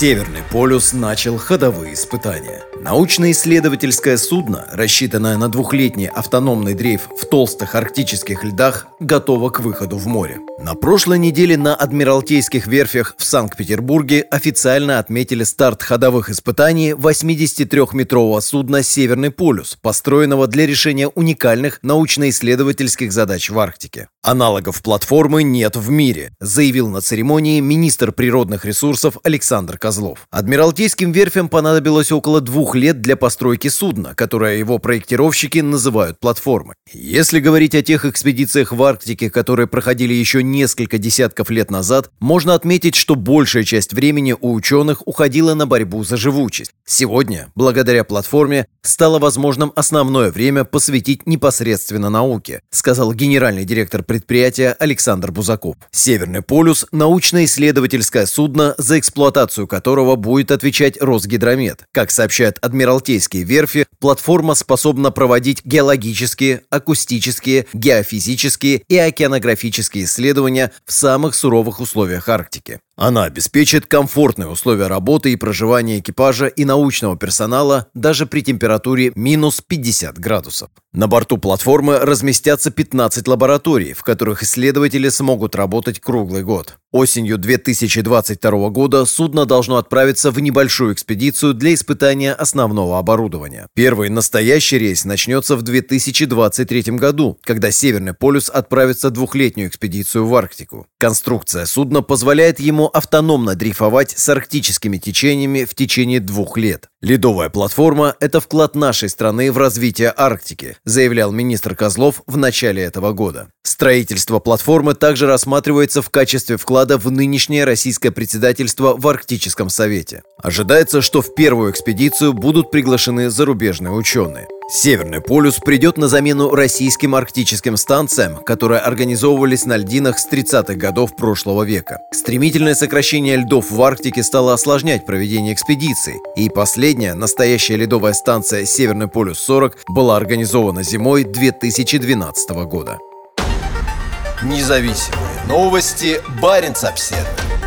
Северный полюс начал ходовые испытания. Научно-исследовательское судно, рассчитанное на двухлетний автономный дрейф в толстых арктических льдах, готово к выходу в море. На прошлой неделе на Адмиралтейских верфях в Санкт-Петербурге официально отметили старт ходовых испытаний 83-метрового судна «Северный полюс», построенного для решения уникальных научно-исследовательских задач в Арктике. Аналогов платформы нет в мире, заявил на церемонии министр природных ресурсов Александр Козлов. Адмиралтейским верфям понадобилось около двух лет для постройки судна, которое его проектировщики называют платформой. Если говорить о тех экспедициях в Арктике, которые проходили еще несколько десятков лет назад, можно отметить, что большая часть времени у ученых уходила на борьбу за живучесть. Сегодня, благодаря платформе, стало возможным основное время посвятить непосредственно науке, сказал генеральный директор предприятия Александр Бузаков. Северный полюс – научно-исследовательское судно, за эксплуатацию которого будет отвечать Росгидромет. Как сообщает Адмиралтейские верфи, платформа способна проводить геологические, акустические, геофизические и океанографические исследования в самых суровых условиях Арктики. Она обеспечит комфортные условия работы и проживания экипажа и научного персонала даже при температуре минус 50 градусов. На борту платформы разместятся 15 лабораторий, в которых исследователи смогут работать круглый год. Осенью 2022 года судно должно отправиться в небольшую экспедицию для испытания основного оборудования. Первый настоящий рейс начнется в 2023 году, когда Северный полюс отправится в двухлетнюю экспедицию в Арктику. Конструкция судна позволяет ему автономно дрейфовать с арктическими течениями в течение двух лет. Ледовая платформа – это вклад нашей страны в развитие Арктики, заявлял министр Козлов в начале этого года. Строительство платформы также рассматривается в качестве вклада в нынешнее российское председательство в Арктическом совете. Ожидается, что в первую экспедицию будут приглашены зарубежные ученые. Северный полюс придет на замену российским арктическим станциям, которые организовывались на льдинах с 30-х годов прошлого века. Стремительное сокращение льдов в Арктике стало осложнять проведение экспедиций, и последняя, настоящая ледовая станция «Северный полюс-40» была организована зимой 2012 года. Независимые новости. Барин обседный.